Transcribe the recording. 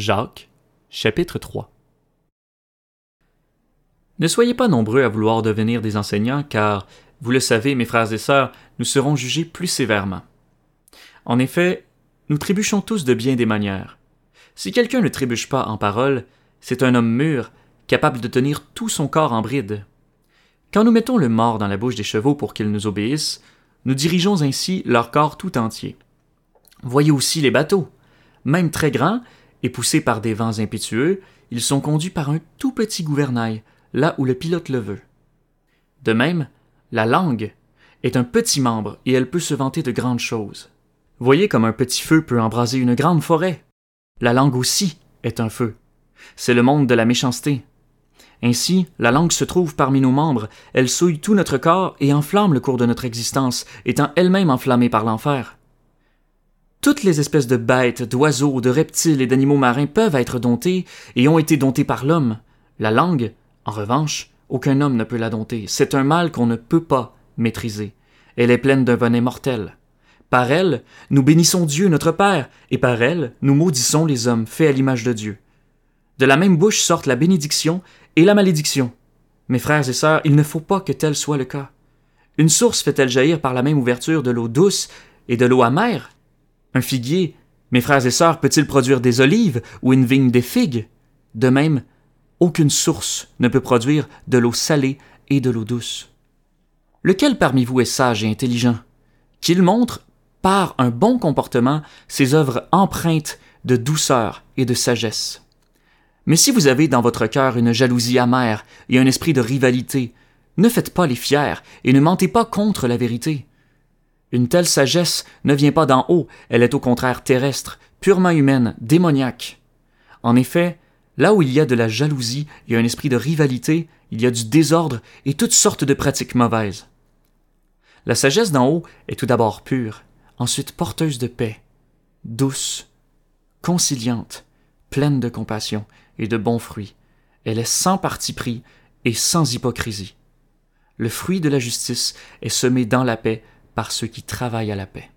Jacques, chapitre 3 Ne soyez pas nombreux à vouloir devenir des enseignants, car, vous le savez, mes frères et sœurs, nous serons jugés plus sévèrement. En effet, nous trébuchons tous de bien des manières. Si quelqu'un ne trébuche pas en parole, c'est un homme mûr, capable de tenir tout son corps en bride. Quand nous mettons le mort dans la bouche des chevaux pour qu'ils nous obéissent, nous dirigeons ainsi leur corps tout entier. Voyez aussi les bateaux. Même très grands, et poussés par des vents impétueux, ils sont conduits par un tout petit gouvernail, là où le pilote le veut. De même, la langue est un petit membre et elle peut se vanter de grandes choses. Voyez comme un petit feu peut embraser une grande forêt. La langue aussi est un feu. C'est le monde de la méchanceté. Ainsi, la langue se trouve parmi nos membres, elle souille tout notre corps et enflamme le cours de notre existence, étant elle-même enflammée par l'enfer. Toutes les espèces de bêtes, d'oiseaux, de reptiles et d'animaux marins peuvent être domptées et ont été domptées par l'homme. La langue, en revanche, aucun homme ne peut la dompter. C'est un mal qu'on ne peut pas maîtriser. Elle est pleine d'un venin mortel. Par elle, nous bénissons Dieu notre Père, et par elle, nous maudissons les hommes faits à l'image de Dieu. De la même bouche sortent la bénédiction et la malédiction. Mes frères et sœurs, il ne faut pas que tel soit le cas. Une source fait-elle jaillir par la même ouverture de l'eau douce et de l'eau amère un figuier, mes frères et sœurs, peut-il produire des olives ou une vigne des figues? De même, aucune source ne peut produire de l'eau salée et de l'eau douce. Lequel parmi vous est sage et intelligent? Qu'il montre, par un bon comportement, ses œuvres empreintes de douceur et de sagesse. Mais si vous avez dans votre cœur une jalousie amère et un esprit de rivalité, ne faites pas les fiers et ne mentez pas contre la vérité. Une telle sagesse ne vient pas d'en haut, elle est au contraire terrestre, purement humaine, démoniaque. En effet, là où il y a de la jalousie et un esprit de rivalité, il y a du désordre et toutes sortes de pratiques mauvaises. La sagesse d'en haut est tout d'abord pure, ensuite porteuse de paix, douce, conciliante, pleine de compassion et de bons fruits. Elle est sans parti pris et sans hypocrisie. Le fruit de la justice est semé dans la paix par ceux qui travaillent à la paix.